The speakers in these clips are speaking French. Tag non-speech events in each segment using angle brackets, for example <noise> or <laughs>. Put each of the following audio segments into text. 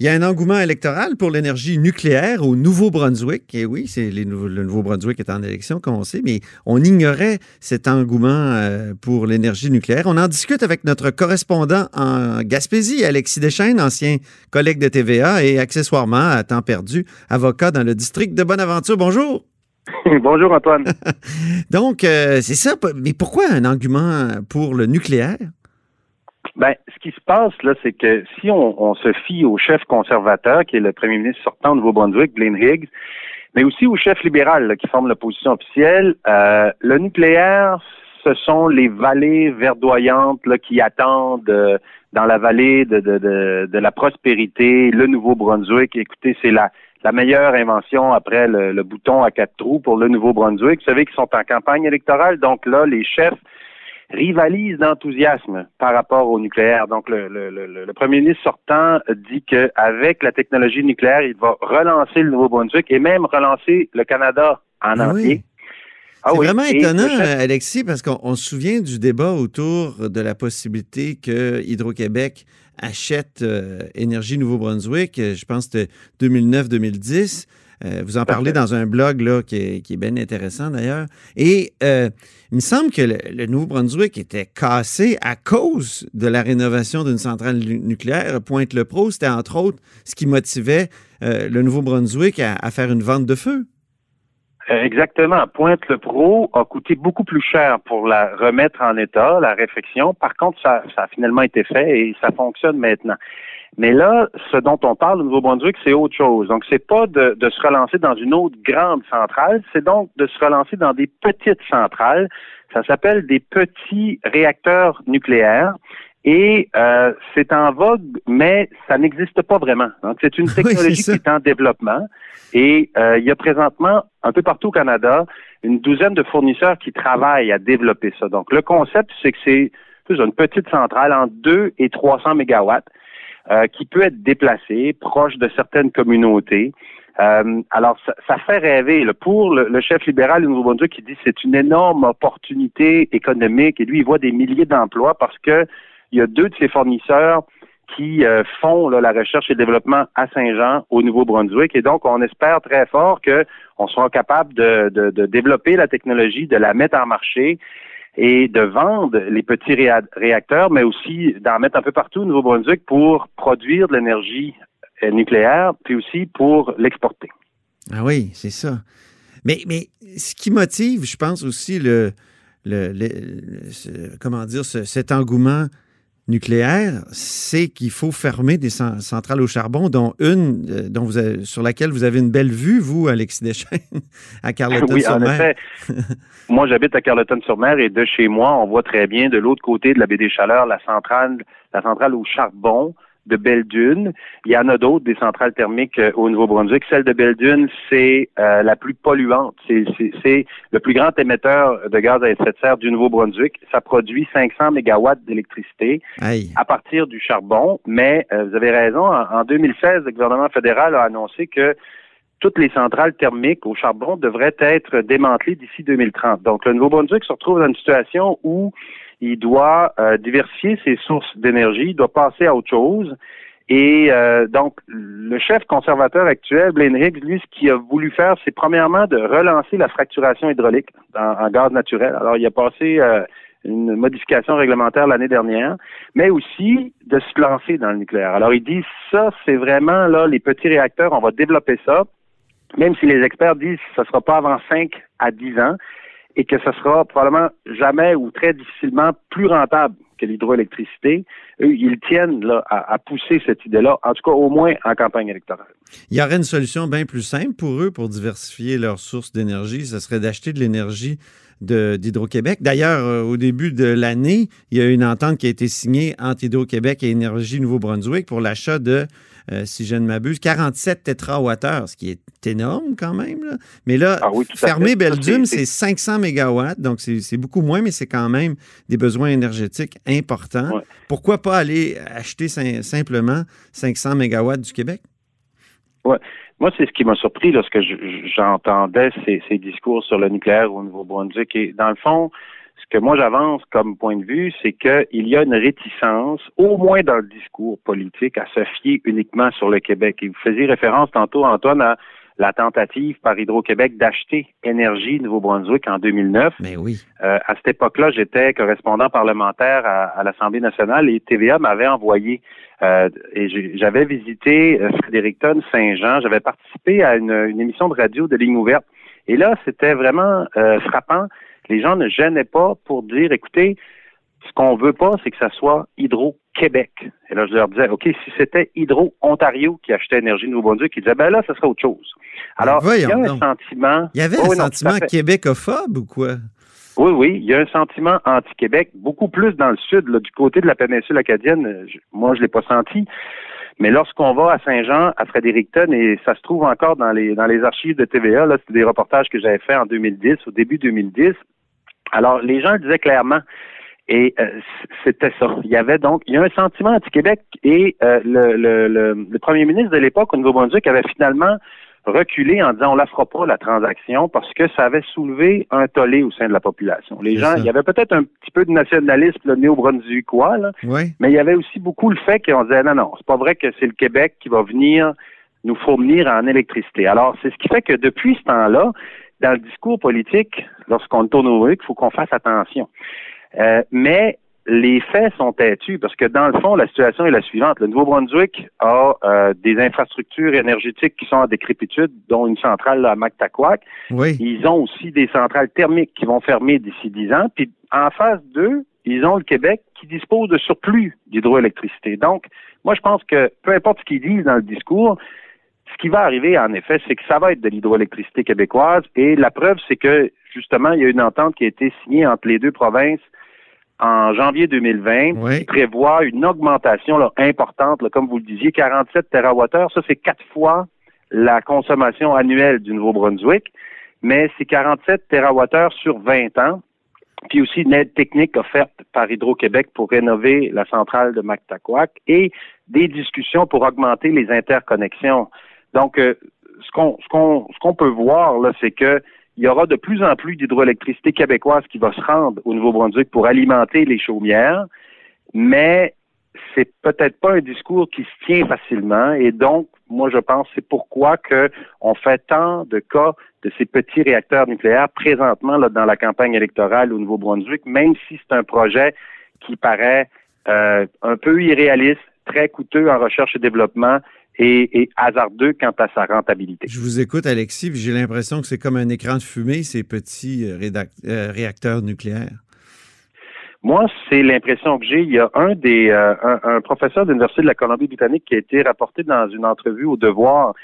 Il y a un engouement électoral pour l'énergie nucléaire au Nouveau-Brunswick. Et oui, c'est le Nouveau-Brunswick est en élection, comme on sait, mais on ignorait cet engouement euh, pour l'énergie nucléaire. On en discute avec notre correspondant en Gaspésie, Alexis Deschaines, ancien collègue de TVA et accessoirement à temps perdu, avocat dans le district de Bonaventure. Bonjour. <laughs> Bonjour Antoine. <laughs> Donc, euh, c'est ça. Mais pourquoi un engouement pour le nucléaire? Ben, ce qui se passe, là, c'est que si on, se fie au chef conservateur, qui est le premier ministre sortant de Nouveau-Brunswick, Blaine Higgs, mais aussi au chef libéral qui forme l'opposition officielle, euh, le nucléaire, ce sont les vallées verdoyantes là, qui attendent euh, dans la vallée de, de, de, de la prospérité, le Nouveau-Brunswick. Écoutez, c'est la, la meilleure invention après le, le, bouton à quatre trous pour le Nouveau-Brunswick. Vous savez qu'ils sont en campagne électorale, donc là, les chefs rivalise d'enthousiasme par rapport au nucléaire. Donc, le, le, le, premier ministre sortant dit qu'avec la technologie nucléaire, il va relancer le Nouveau-Brunswick et même relancer le Canada en ah entier. Ah c'est vraiment étonnant, Alexis, parce qu'on se souvient du débat autour de la possibilité que Hydro-Québec achète euh, Énergie Nouveau-Brunswick. Je pense que c'était 2009-2010. Euh, vous en parlez dans un blog là, qui, est, bien intéressant d'ailleurs. Et euh, il me semble que le, Nouveau-Brunswick était cassé à cause de la rénovation d'une centrale nucléaire. Pointe-le-Pro, c'était entre autres ce qui motivait euh, le Nouveau-Brunswick à, faire une vente de feu. Exactement. Pointe-le-Pro a coûté beaucoup plus cher pour la remettre en état, la réfection. Par contre, ça, ça a finalement été fait et ça fonctionne maintenant. Mais là, ce dont on parle au Nouveau-Brunswick, c'est autre chose. Donc, c'est pas de, se relancer dans une autre grande centrale, c'est donc de se relancer dans des petites centrales. Ça s'appelle des petits réacteurs nucléaires. Et euh, c'est en vogue, mais ça n'existe pas vraiment. Donc, c'est une <laughs> technologie qui est en développement. Et euh, il y a présentement, un peu partout au Canada, une douzaine de fournisseurs qui travaillent à développer ça. Donc, le concept, c'est que c'est une petite centrale en 2 et 300 mégawatts euh, qui peut être déplacé, proche de certaines communautés. Euh, alors, ça, fait rêver. Pour le, chef libéral du Nouveau-Brunswick qui dit c'est une énorme opportunité économique et lui, il voit des milliers d'emplois parce que il y a deux de ses fournisseurs qui euh, font la recherche et le développement à Saint-Jean, au Nouveau-Brunswick. Et donc, on espère très fort qu'on sera capable de, de, développer la technologie, de la mettre en marché et de vendre les petits réacteurs, mais aussi d'en mettre un peu partout au Nouveau-Brunswick pour produire de l'énergie euh, nucléaire, puis aussi pour l'exporter. Ah oui, c'est ça. Mais, mais ce qui motive, je pense aussi le, le, comment dire, cet engouement nucléaire, c'est qu'il faut fermer des centrales au charbon, dont une euh, dont vous avez, sur laquelle vous avez une belle vue, vous, Alexis Deschênes, <laughs> à Carleton-sur-Mer. Oui, <laughs> moi, j'habite à Carleton-sur-Mer et de chez moi, on voit très bien de l'autre côté de la baie des Chaleurs la centrale, la centrale au charbon de Belle-Dune. Il y en a d'autres, des centrales thermiques euh, au Nouveau-Brunswick. Celle de Belle-Dune, c'est euh, la plus polluante. C'est le plus grand émetteur de gaz à effet de serre du Nouveau-Brunswick. Ça produit 500 mégawatts d'électricité à partir du charbon. Mais euh, vous avez raison, en, 2016, le gouvernement fédéral a annoncé que toutes les centrales thermiques au charbon devraient être démantelées d'ici 2030. Donc, le Nouveau-Brunswick se retrouve dans une situation où il doit euh, diversifier ses sources d'énergie, il doit passer à autre chose. Et euh, donc, le chef conservateur actuel, Blaine lui, ce qu'il a voulu faire, c'est premièrement de relancer la fracturation hydraulique en gaz naturel. Alors, il a passé euh, une modification réglementaire l'année dernière, mais aussi de se lancer dans le nucléaire. Alors, il dit, ça, c'est vraiment, là, les petits réacteurs, on va développer ça, même si les experts disent que ce ne sera pas avant 5 à 10 ans et que ce sera probablement jamais ou très difficilement plus rentable que l'hydroélectricité. Eux, ils tiennent à, pousser cette idée-là, en tout cas au moins en campagne électorale. Il y aurait une solution bien plus simple pour eux pour diversifier leurs sources d'énergie. Ce serait d'acheter de l'énergie d'Hydro-Québec. D'ailleurs, euh, au début de l'année, il y a eu une entente qui a été signée entre Hydro-Québec et Énergie Nouveau-Brunswick pour l'achat de euh, si je ne m'abuse, 47 térawattheures, ce qui est énorme quand même. Mais là, ah fermer Belgium, c'est 500 mégawatts, donc c'est beaucoup moins, mais c'est quand même des besoins énergétiques importants. Pourquoi pas aller acheter simplement 500 mégawatts du Québec? Oui. Moi, c'est ce qui m'a surpris lorsque j'entendais ces, ces, discours sur le nucléaire au Nouveau-Brunswick. Et dans le fond, que moi j'avance comme point de vue, c'est qu'il y a une réticence, au moins dans le discours politique, à se fier uniquement sur le Québec. Et vous faisiez référence tantôt, Antoine, à la tentative par Hydro-Québec d'acheter Énergie Nouveau-Brunswick en 2009. Mais oui. Euh, à cette époque-là, j'étais correspondant parlementaire à, l'Assemblée nationale et TVA m'avait envoyé euh, et j'avais visité euh, Fredericton Saint-Jean. J'avais participé à une, une, émission de radio de ligne ouverte. Et là, c'était vraiment frappant les gens ne gênaient pas pour dire, écoutez, ce qu'on veut pas, c'est que ça soit Hydro-Québec. Et là, je leur disais, OK, si c'était Hydro-Ontario qui achetait Énergie Nouveau-Brunswick, ils disaient, ben là, ça serait autre chose. Alors, il y a un sentiment... Il y avait un sentiment québécophobe ou quoi? Oui, oui, il y a un sentiment anti-Québec, beaucoup plus dans le sud, du côté de la péninsule acadienne. moi, je l'ai pas senti. Mais lorsqu'on va à Saint-Jean, à Fredericton, et ça se trouve encore dans les dans les archives de TVA, là, c'est des reportages que j'avais fait en 2010, au début 2010, alors, les gens le disaient clairement. Et euh, c'était ça. Il y avait donc, il y a un sentiment anti-Québec et euh, le, le, le, premier ministre de l'époque au Nouveau-Brunswick avait finalement reculé en disant on la fera pas la transaction parce que ça avait soulevé un tollé au sein de la population. Les gens, il y avait peut-être un petit peu de nationalisme le néo-brunswickois, là, mais il y avait aussi beaucoup le fait qu'on disait non non, c'est pas vrai que c'est le Québec qui va venir nous fournir en électricité. Alors c'est ce qui fait que depuis ce temps-là, dans le discours politique, lorsqu'on tourne au RUC, il faut qu'on fasse attention. Euh, mais les faits sont têtus parce que dans le fond, la situation est la suivante. Le Nouveau-Brunswick a euh, des infrastructures énergétiques qui sont en décrépitude, dont une centrale à Mactaquac. Oui. Ils ont aussi des centrales thermiques qui vont fermer d'ici dix ans. Puis en phase d'eux, ils ont le Québec qui dispose de surplus d'hydroélectricité. Donc, moi, je pense que peu importe ce qu'ils disent dans le discours, ce qui va arriver, en effet, c'est que ça va être de l'hydroélectricité québécoise. Et la preuve, c'est que, justement, il y a une entente qui a été signée entre les deux provinces en janvier 2020 qui prévoit une augmentation importante, comme vous le disiez, 47 TWh. Ça, c'est quatre fois la consommation annuelle du Nouveau-Brunswick. Mais c'est 47 TWh sur 20 ans. Puis aussi une aide technique offerte par Hydro-Québec pour rénover la centrale de Mactaquac et des discussions pour augmenter les interconnexions donc, euh, ce qu'on ce qu'on peut voir là, c'est que il y aura de plus en plus d'hydroélectricité québécoise qui va se rendre au Nouveau-Brunswick pour alimenter les chaumières, mais c'est peut-être pas un discours qui se tient facilement et donc moi je pense c'est pourquoi que on fait tant de cas de ces petits réacteurs nucléaires présentement là, dans la campagne électorale au Nouveau-Brunswick, même si c'est un projet qui paraît euh, un peu irréaliste, très coûteux en recherche et développement et, hasardeux quant à sa rentabilité. Je vous écoute, Alexis, j'ai l'impression que c'est comme un écran de fumée, ces petits euh, euh, réacteurs nucléaires. Moi, c'est l'impression que j'ai. Il y a un des euh, un, professeur de l'Université de la Colombie-Britannique qui a été rapporté dans une entrevue au Devoir.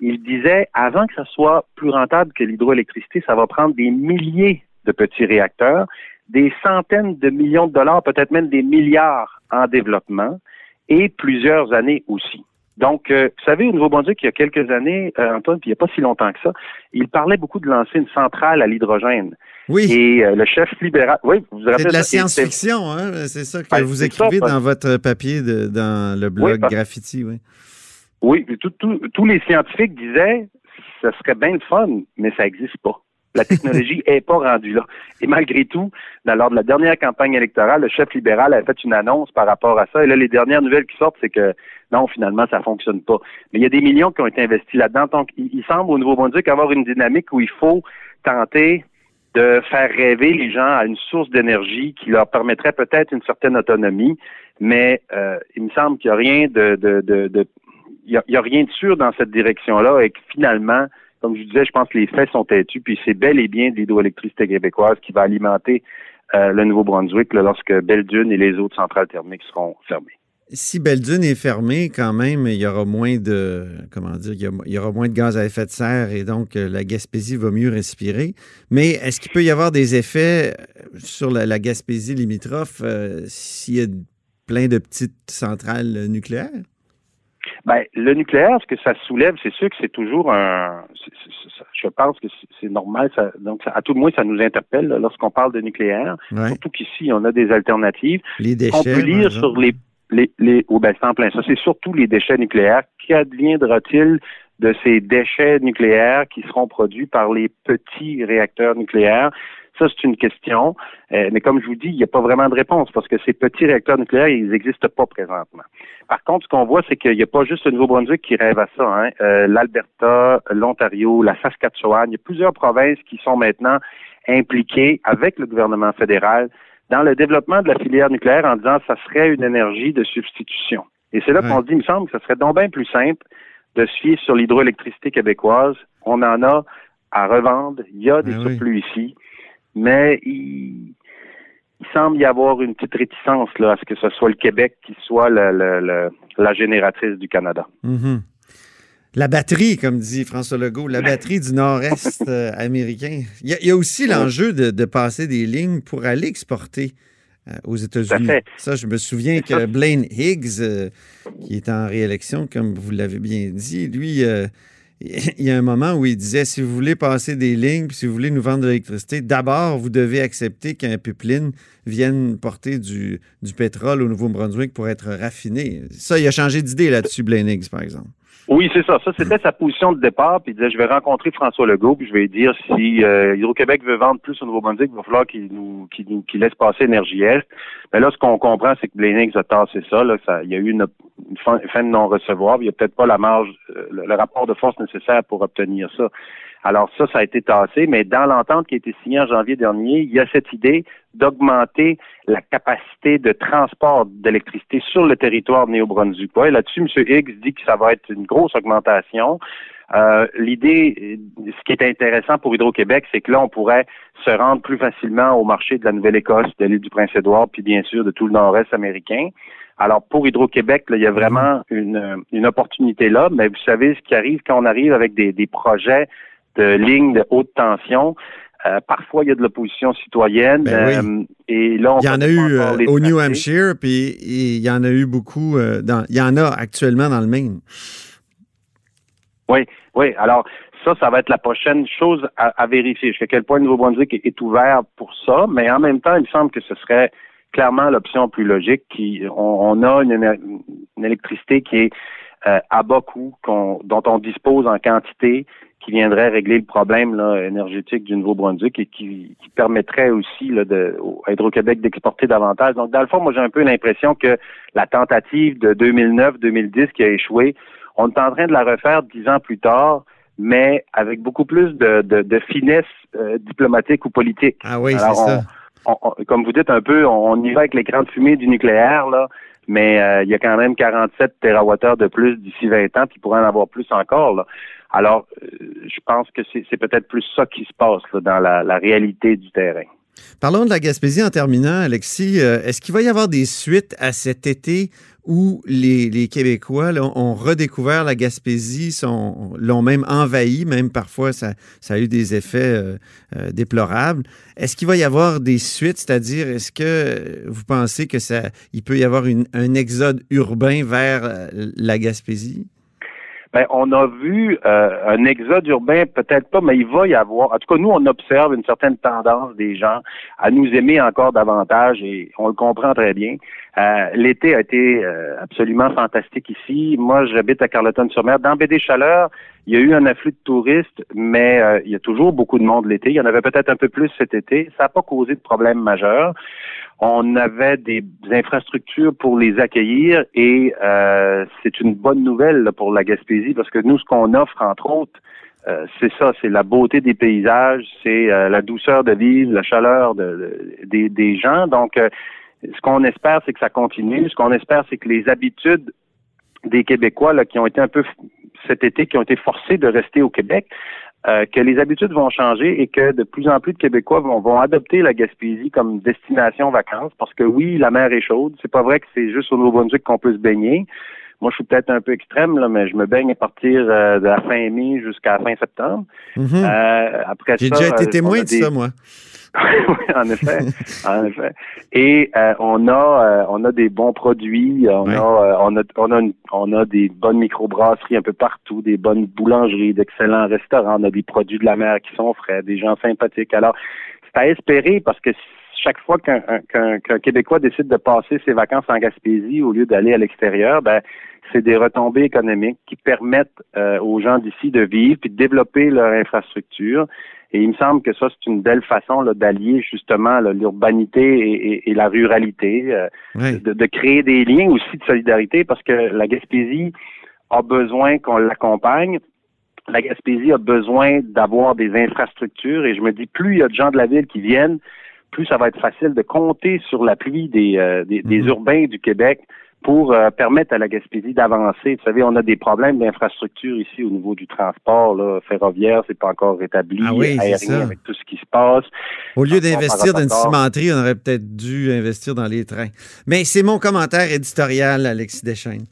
Il disait avant que ça soit plus rentable que l'hydroélectricité, ça va prendre des milliers de petits réacteurs, des centaines de millions de dollars, peut-être même des milliards en développement et plusieurs années aussi. Donc, euh, vous savez, au Nouveau-Brunswick, il y a quelques années, euh, Antoine, puis il n'y a pas si longtemps que ça, il parlait beaucoup de lancer une centrale à l'hydrogène. Oui. Et euh, le chef libéral, oui, vous vous C'est de la science-fiction, hein? C'est ça que vous écrivez dans votre papier de, dans le blog Graffiti, oui. Oui, tous les scientifiques disaient, ça serait bien le fun, mais ça n'existe pas. La technologie <laughs> n'est pas rendue là. Et malgré tout, dans, lors de la dernière campagne électorale, le chef libéral a fait une annonce par rapport à ça. Et là, les dernières nouvelles qui sortent, c'est que non, finalement, ça fonctionne pas. Mais il y a des millions qui ont été investis là-dedans. Donc, il, semble au Nouveau-Brunswick avoir une dynamique où il faut tenter de faire rêver les gens à une source d'énergie qui leur permettrait peut-être une certaine autonomie, mais euh, il me semble qu'il n'y a rien de, de, de, il y a, rien de sûr dans cette direction-là et que finalement, comme je disais, je pense que les faits sont têtus, puis c'est bel et bien de l'hydroélectricité québécoise qui va alimenter euh, le Nouveau-Brunswick lorsque Belle-Dune et les autres centrales thermiques seront fermées. Si Belle-Dune est fermée, quand même, il y aura moins de comment dire, il y aura moins de gaz à effet de serre et donc euh, la Gaspésie va mieux respirer. Mais est-ce qu'il peut y avoir des effets euh, sur la, Gaspésie limitrophe s'il y a plein de petites centrales nucléaires? Ben, le nucléaire, ce que ça soulève, c'est sûr que c'est toujours un. je pense que c'est normal. Ça, donc, à tout le moins, ça nous interpelle lorsqu'on parle de nucléaire. Surtout qu'ici, on a des alternatives. Les déchets. On peut lire sur les les, les oh, ben, en plein ça. C'est surtout les déchets nucléaires. Qu'adviendra-t-il de ces déchets nucléaires qui seront produits par les petits réacteurs nucléaires? Ça, c'est une question. Euh, mais comme je vous dis, il n'y a pas vraiment de réponse parce que ces petits réacteurs nucléaires, ils n'existent pas présentement. Par contre, ce qu'on voit, c'est qu'il n'y a pas juste le Nouveau-Brunswick qui rêve à ça. Hein. Euh, L'Alberta, l'Ontario, la Saskatchewan, il y a plusieurs provinces qui sont maintenant impliquées avec le gouvernement fédéral dans le développement de la filière nucléaire en disant que ça serait une énergie de substitution. Et c'est là qu'on dit, il me semble que ça serait donc bien plus simple de se fier sur l'hydroélectricité québécoise. On en a à revendre. Il y a des ben surplus ici. Mais il, semble y avoir une petite réticence là, à ce que ce soit le Québec qui soit la génératrice du Canada. Mm-hmm. La batterie, comme dit François Legault, la batterie du nord-est euh, américain. Il y, a, aussi l'enjeu de, passer des lignes pour aller exporter euh, aux États-Unis. Ça, je me souviens que Blaine Higgs, euh, qui est en réélection, comme vous l'avez bien dit, lui, <laughs> il y a un moment où il disait si vous voulez passer des lignes, si vous voulez nous vendre de l'électricité, d'abord, vous devez accepter qu'un pipeline vienne porter du, du pétrole au Nouveau-Brunswick pour être raffiné. Ça, il a changé d'idée là-dessus, Higgs, par exemple. Oui, c'est ça. Ça, c'était sa position de départ. Puis il disait, je vais rencontrer François Legault, puis je vais dire si euh, Hydro-Québec veut vendre plus au Nouveau-Brunswick, il va falloir qu'il nous, qu'il laisse passer Énergie Est. Mais là, ce qu'on comprend, c'est que Blénix a tassé ça, là. Ça, il y a eu une, fin, de non-recevoir. Il n'y a peut-être pas la marge, euh, le rapport de force nécessaire pour obtenir ça. Alors ça, ça a été tassé, mais dans l'entente qui a été signée en janvier dernier, il y a cette idée d'augmenter la capacité de transport d'électricité sur le territoire de Néo-Brunswick. Et là-dessus, M. Higgs dit que ça va être une grosse augmentation. Euh, L'idée, ce qui est intéressant pour Hydro-Québec, c'est que là, on pourrait se rendre plus facilement au marché de la Nouvelle-Écosse, de l'île du Prince-Édouard, puis bien sûr de tout le nord-est américain. Alors pour Hydro-Québec, il y a vraiment une, une opportunité là, mais vous savez ce qui arrive quand on arrive avec des, des projets de lignes de haute tension. Euh, parfois, il y a de l'opposition citoyenne. Ben euh, et là, il y en a eu euh, au New Hampshire, puis il y en a eu beaucoup. dans, il y en a actuellement dans le Maine. Oui, oui. Alors, ça, ça va être la prochaine chose à, vérifier. Jusqu'à quel point le Nouveau-Brunswick est, ouvert pour ça, mais en même temps, il me semble que ce serait clairement l'option plus logique. Qui, on, a une, électricité qui est à bas coût, dont on dispose en quantité, qui viendrait régler le problème là, énergétique du Nouveau-Brunswick et qui, permettrait aussi là, de, à Hydro-Québec d'exporter davantage. Donc, dans le fond, moi, j'ai un peu l'impression que la tentative de 2009-2010 qui a échoué, on est en train de la refaire dix ans plus tard, mais avec beaucoup plus de, de, finesse euh, diplomatique ou politique. Ah oui, c'est ça. comme vous dites un peu, on, y va avec l'écran de fumée du nucléaire, là, mais euh, il y a quand même 47 TWh de plus d'ici 20 ans, puis pourrait en avoir plus encore. Là. Alors, euh, je pense que c'est peut-être plus ça qui se passe dans la, réalité du terrain. Parlons de la Gaspésie en terminant, Alexis. Euh, est-ce qu'il va y avoir des suites à cet été où les, Québécois ont redécouvert la Gaspésie, l'ont même envahi, même parfois ça, a eu des effets euh, déplorables. Est-ce qu'il va y avoir des suites, c'est-à-dire est-ce que vous pensez que ça, il peut y avoir un exode urbain vers la Gaspésie? Ben, on a vu euh, un exode urbain, peut-être pas, mais il va y avoir. En tout cas, nous, on observe une certaine tendance des gens à nous aimer encore davantage et on le comprend très bien. Euh, l'été a été euh, absolument fantastique ici. Moi, j'habite à Carleton-sur-Mer. Dans BD Chaleur, il y a eu un afflux de touristes, mais il y a toujours beaucoup de monde l'été. Il y en avait peut-être un peu plus cet été. Ça n'a pas causé de problème majeur on avait des infrastructures pour les accueillir et euh, c'est une bonne nouvelle pour la Gaspésie parce que nous, ce qu'on offre, entre autres, euh, c'est ça, c'est la beauté des paysages, c'est euh, la douceur de vivre, la chaleur de, des, gens. Donc, ce qu'on espère, c'est que ça continue. Ce qu'on espère, c'est que les habitudes des Québécois là, qui ont été un peu cet été, qui ont été forcés de rester au Québec, euh, que les habitudes vont changer et que de plus en plus de Québécois vont, vont adopter la Gaspésie comme destination vacances parce que oui, la mer est chaude. C'est pas vrai que c'est juste au Nouveau-Brunswick qu'on peut se baigner. Moi, je suis peut-être un peu extrême, là, mais je me baigne à partir euh, de la fin mai jusqu'à la fin septembre. Mm-hmm. Euh, après J'ai déjà été témoin de ça, moi. <laughs> oui, en effet, en effet. Et euh, on a euh, on a des bons produits, on a euh, on a on a on a des bonnes microbrasseries un peu partout, des bonnes boulangeries, d'excellents restaurants, on a des produits de la mer qui sont frais, des gens sympathiques. Alors, c'est à espérer parce que chaque fois qu'un Québécois décide de passer ses vacances en Gaspésie au lieu d'aller à l'extérieur, ben c'est des retombées économiques qui permettent euh, aux gens d'ici de vivre puis de développer leur infrastructure. Et il me semble que ça, c'est une belle façon d'allier justement l'urbanité et, la ruralité, euh, de, de, créer des liens aussi de solidarité parce que la Gaspésie a besoin qu'on l'accompagne. La Gaspésie a besoin d'avoir des infrastructures et je me dis, plus il y a de gens de la ville qui viennent, plus ça va être facile de compter sur l'appui des, euh, des, des, mhm. urbains du Québec pour euh, permettre à la Gaspésie d'avancer. Vous savez, on a des problèmes d'infrastructure ici au niveau du transport là, ferroviaire, c'est pas encore rétabli, ah oui, aérien avec tout ce qui se passe. Au lieu d'investir dans une cimenterie, on aurait peut-être dû investir dans les trains. Mais c'est mon commentaire éditorial, Alexis Deschaines.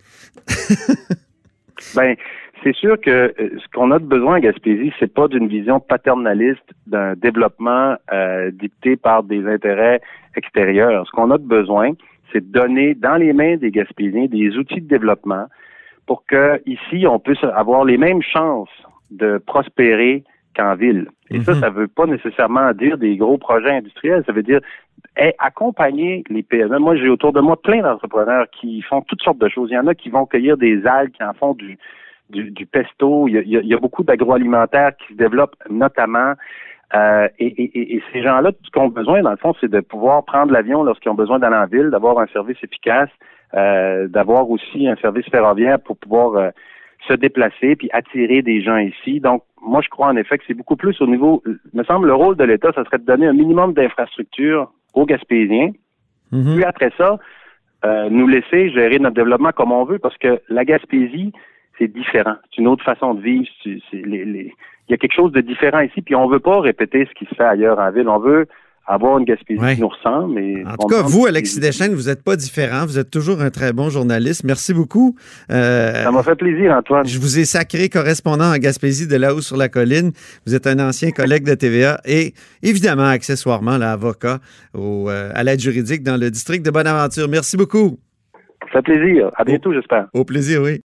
ben, c'est sûr que euh, ce qu'on a de besoin à Gaspésie, c'est pas d'une vision paternaliste d'un développement euh, dicté par des intérêts extérieurs. Ce qu'on a de besoin, c'est de donner dans les mains des Gaspésiens des outils de développement pour que ici on puisse avoir les mêmes chances de prospérer qu'en ville. Et ça, mhm. ça veut pas nécessairement dire des gros projets industriels. Ça veut dire accompagner les PME. Moi, j'ai autour de moi plein d'entrepreneurs qui font toutes sortes de choses. Il y en a qui vont cueillir des algues, qui en font du, du, pesto. Il y a, il y a beaucoup d'agroalimentaires qui se développent, notamment euh, et, ces gens-là, tout ce qu'ils ont besoin, dans le fond, c'est de pouvoir prendre l'avion lorsqu'ils ont besoin d'aller en ville, d'avoir un service efficace, euh, d'avoir aussi un service ferroviaire pour pouvoir euh, se déplacer puis attirer des gens ici. Donc, moi, je crois en effet que c'est beaucoup plus au niveau, me semble, le rôle de l'État, ça serait de donner un minimum d'infrastructures aux Gaspésiens. Mm-hmm. Puis après ça, nous laisser gérer notre développement comme on veut, parce que la Gaspésie, c'est différent. C'est une autre façon de vivre. C'est, les, les, il y a quelque chose de différent ici, puis on veut pas répéter ce qui se fait ailleurs en ville. On veut avoir une Gaspésie qui nous ressemble. en tout cas, vous, Alexis Deschênes, vous n'êtes pas différent. Vous êtes toujours un très bon journaliste. Merci beaucoup. Euh, ça m'a fait plaisir, Antoine. Je vous ai sacré correspondant en Gaspésie de là-haut sur la colline. Vous êtes un ancien collègue de TVA et évidemment, accessoirement, l'avocat euh, à l'aide juridique dans le district de Bonaventure. Merci beaucoup. Ça fait plaisir. À bientôt, j'espère. Au plaisir, oui.